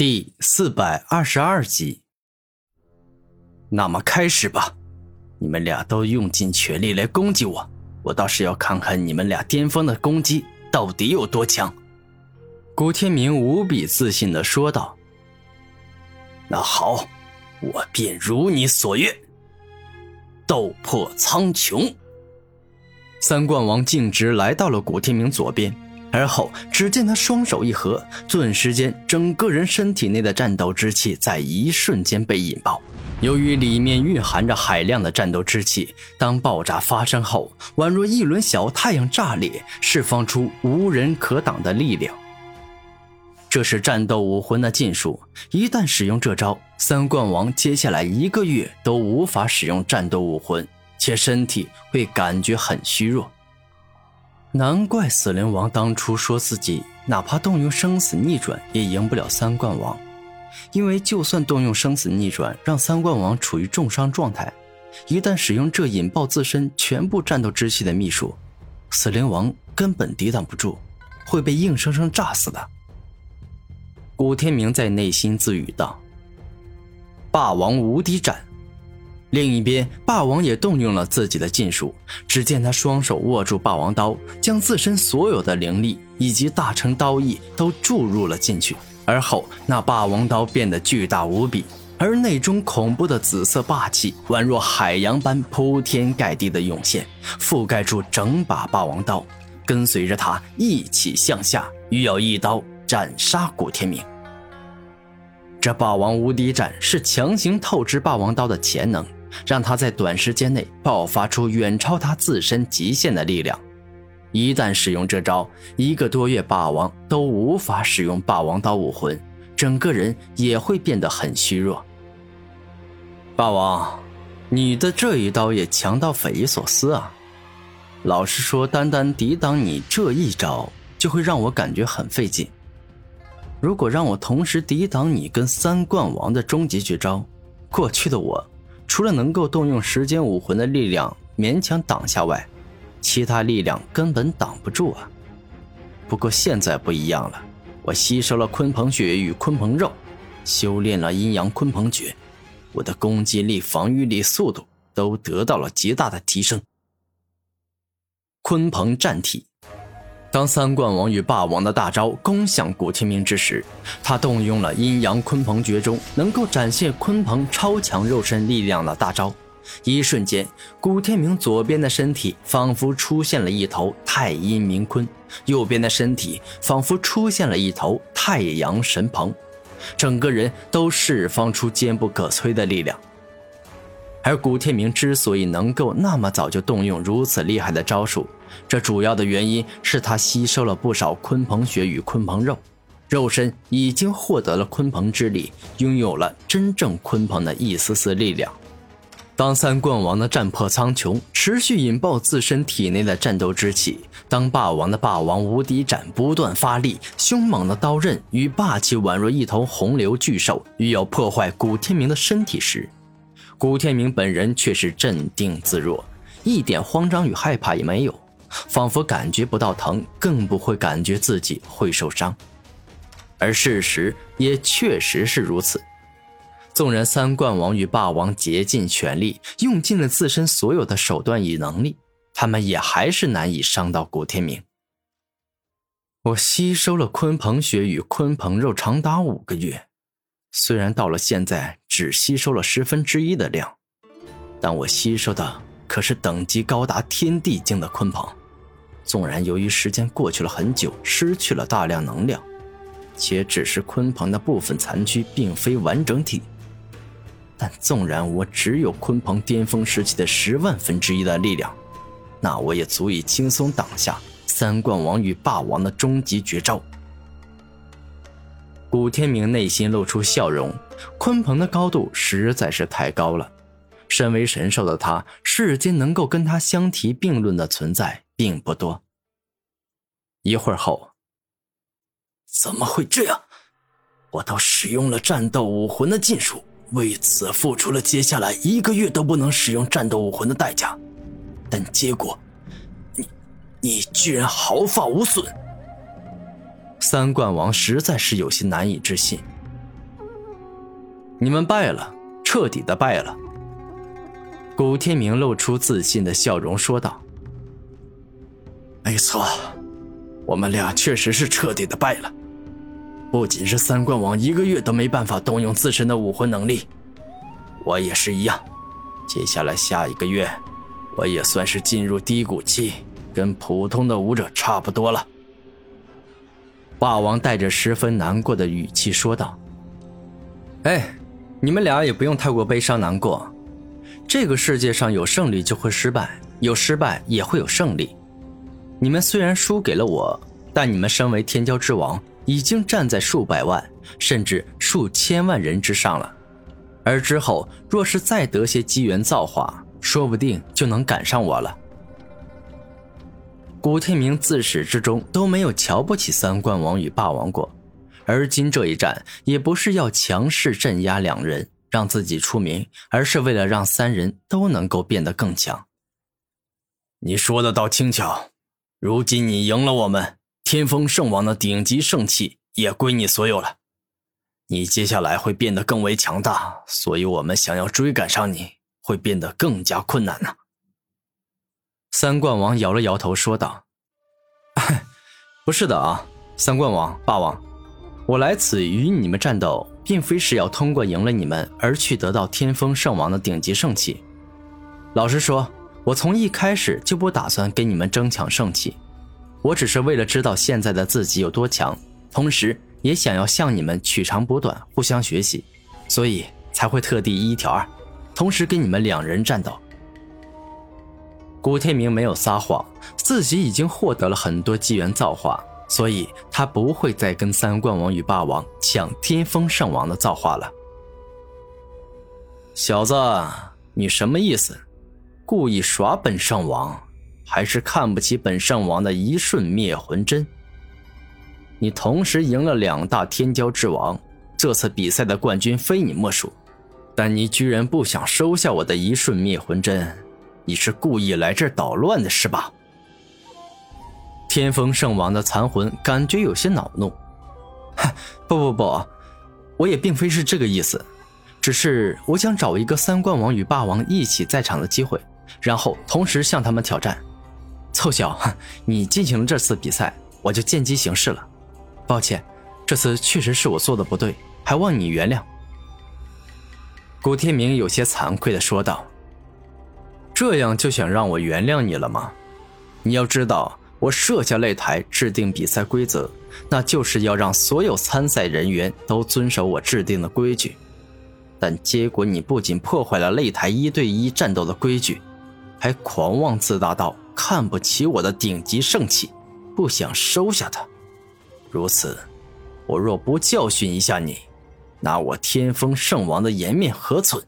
第四百二十二集。那么开始吧，你们俩都用尽全力来攻击我，我倒是要看看你们俩巅峰的攻击到底有多强。古天明无比自信的说道：“那好，我便如你所愿，斗破苍穹。”三冠王径直来到了古天明左边。而后，只见他双手一合，顿时间，整个人身体内的战斗之气在一瞬间被引爆。由于里面蕴含着海量的战斗之气，当爆炸发生后，宛若一轮小太阳炸裂，释放出无人可挡的力量。这是战斗武魂的禁术，一旦使用这招，三冠王接下来一个月都无法使用战斗武魂，且身体会感觉很虚弱。难怪死灵王当初说自己哪怕动用生死逆转也赢不了三冠王，因为就算动用生死逆转让三冠王处于重伤状态，一旦使用这引爆自身全部战斗之气的秘术，死灵王根本抵挡不住，会被硬生生炸死的。古天明在内心自语道：“霸王无敌斩。”另一边，霸王也动用了自己的禁术。只见他双手握住霸王刀，将自身所有的灵力以及大成刀意都注入了进去。而后，那霸王刀变得巨大无比，而内中恐怖的紫色霸气宛若海洋般铺天盖地的涌现，覆盖住整把霸王刀。跟随着他一起向下，欲要一刀斩杀古天明。这霸王无敌斩是强行透支霸王刀的潜能。让他在短时间内爆发出远超他自身极限的力量。一旦使用这招，一个多月霸王都无法使用霸王刀武魂，整个人也会变得很虚弱。霸王，你的这一刀也强到匪夷所思啊！老实说，单单抵挡你这一招，就会让我感觉很费劲。如果让我同时抵挡你跟三冠王的终极绝招，过去的我。除了能够动用时间武魂的力量勉强挡下外，其他力量根本挡不住啊。不过现在不一样了，我吸收了鲲鹏血与鲲鹏肉，修炼了阴阳鲲鹏诀，我的攻击力、防御力、速度都得到了极大的提升。鲲鹏战体。当三冠王与霸王的大招攻向古天明之时，他动用了阴阳鲲鹏诀中能够展现鲲鹏超强肉身力量的大招。一瞬间，古天明左边的身体仿佛出现了一头太阴明鲲，右边的身体仿佛出现了一头太阳神鹏，整个人都释放出坚不可摧的力量。而古天明之所以能够那么早就动用如此厉害的招数，这主要的原因是他吸收了不少鲲鹏血与鲲鹏肉，肉身已经获得了鲲鹏之力，拥有了真正鲲鹏的一丝丝力量。当三冠王的战破苍穹，持续引爆自身体内的战斗之气；当霸王的霸王无敌斩不断发力，凶猛的刀刃与霸气宛若一头洪流巨兽，欲要破坏古天明的身体时，古天明本人却是镇定自若，一点慌张与害怕也没有。仿佛感觉不到疼，更不会感觉自己会受伤，而事实也确实是如此。纵然三冠王与霸王竭尽全力，用尽了自身所有的手段与能力，他们也还是难以伤到古天明。我吸收了鲲鹏血与鲲鹏肉长达五个月，虽然到了现在只吸收了十分之一的量，但我吸收的可是等级高达天地境的鲲鹏。纵然由于时间过去了很久，失去了大量能量，且只是鲲鹏的部分残躯，并非完整体，但纵然我只有鲲鹏巅峰时期的十万分之一的力量，那我也足以轻松挡下三冠王与霸王的终极绝招。古天明内心露出笑容，鲲鹏的高度实在是太高了，身为神兽的他，世间能够跟他相提并论的存在。并不多。一会儿后，怎么会这样？我都使用了战斗武魂的禁术，为此付出了接下来一个月都不能使用战斗武魂的代价，但结果，你，你居然毫发无损！三冠王实在是有些难以置信，你们败了，彻底的败了。古天明露出自信的笑容说道：“没错，我们俩确实是彻底的败了。不仅是三冠王一个月都没办法动用自身的武魂能力，我也是一样。接下来下一个月，我也算是进入低谷期，跟普通的武者差不多了。”霸王带着十分难过的语气说道：“哎。”你们俩也不用太过悲伤难过，这个世界上有胜利就会失败，有失败也会有胜利。你们虽然输给了我，但你们身为天骄之王，已经站在数百万甚至数千万人之上了。而之后若是再得些机缘造化，说不定就能赶上我了。古天明自始至终都没有瞧不起三冠王与霸王过。而今这一战也不是要强势镇压两人，让自己出名，而是为了让三人都能够变得更强。你说的倒轻巧，如今你赢了我们，天风圣王的顶级圣器也归你所有了。你接下来会变得更为强大，所以我们想要追赶上你会变得更加困难呢。三冠王摇了摇头说道：“ 不是的啊，三冠王，霸王。”我来此与你们战斗，并非是要通过赢了你们而去得到天风圣王的顶级圣器。老实说，我从一开始就不打算跟你们争抢圣器，我只是为了知道现在的自己有多强，同时也想要向你们取长补短，互相学习，所以才会特地一挑二，同时跟你们两人战斗。古天明没有撒谎，自己已经获得了很多机缘造化。所以他不会再跟三冠王与霸王抢天风圣王的造化了。小子，你什么意思？故意耍本圣王，还是看不起本圣王的一瞬灭魂针？你同时赢了两大天骄之王，这次比赛的冠军非你莫属，但你居然不想收下我的一瞬灭魂针，你是故意来这儿捣乱的是吧？天风圣王的残魂感觉有些恼怒，不不不，我也并非是这个意思，只是我想找一个三冠王与霸王一起在场的机会，然后同时向他们挑战。凑巧你进行了这次比赛，我就见机行事了。抱歉，这次确实是我做的不对，还望你原谅。古天明有些惭愧的说道：“这样就想让我原谅你了吗？你要知道。”我设下擂台，制定比赛规则，那就是要让所有参赛人员都遵守我制定的规矩。但结果你不仅破坏了擂台一对一战斗的规矩，还狂妄自大到看不起我的顶级圣器，不想收下它。如此，我若不教训一下你，那我天风圣王的颜面何存？